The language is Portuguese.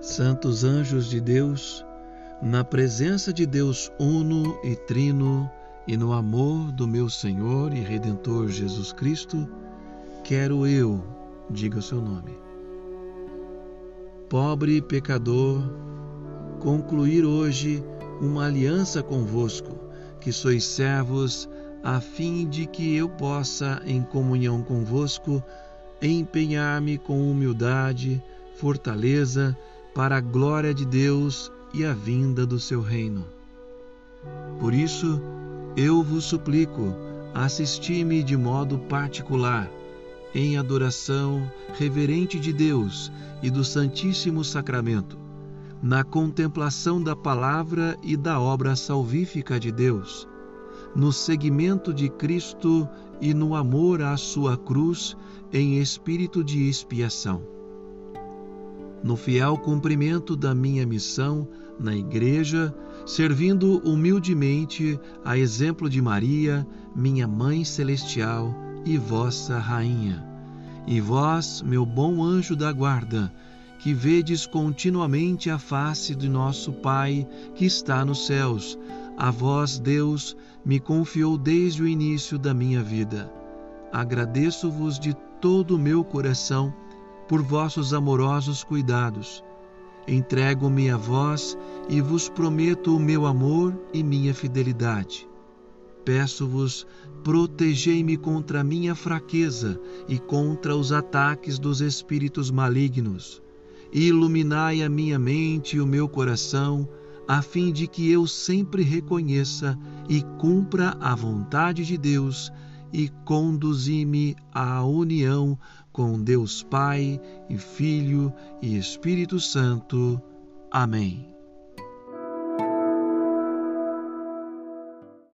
Santos anjos de Deus, na presença de Deus uno e trino e no amor do meu Senhor e Redentor Jesus Cristo, quero eu, diga o seu nome. Pobre pecador, concluir hoje uma aliança convosco, que sois servos, a fim de que eu possa, em comunhão convosco, empenhar-me com humildade, fortaleza, para a glória de Deus e a vinda do seu reino. Por isso, eu vos suplico, assisti-me de modo particular, em adoração reverente de Deus e do Santíssimo Sacramento, na contemplação da palavra e da obra salvífica de Deus, no seguimento de Cristo e no amor à sua cruz em espírito de expiação no fiel cumprimento da minha missão na Igreja, servindo humildemente a exemplo de Maria, minha Mãe Celestial e vossa Rainha. E vós, meu bom anjo da guarda, que vedes continuamente a face de nosso Pai que está nos céus, a vós, Deus, me confiou desde o início da minha vida. Agradeço-vos de todo o meu coração por vossos amorosos cuidados. Entrego-me a vós e vos prometo o meu amor e minha fidelidade. Peço-vos, protegei-me contra a minha fraqueza e contra os ataques dos espíritos malignos. Iluminai a minha mente e o meu coração, a fim de que eu sempre reconheça e cumpra a vontade de Deus e conduzi-me à união com Deus Pai e Filho e Espírito Santo. Amém.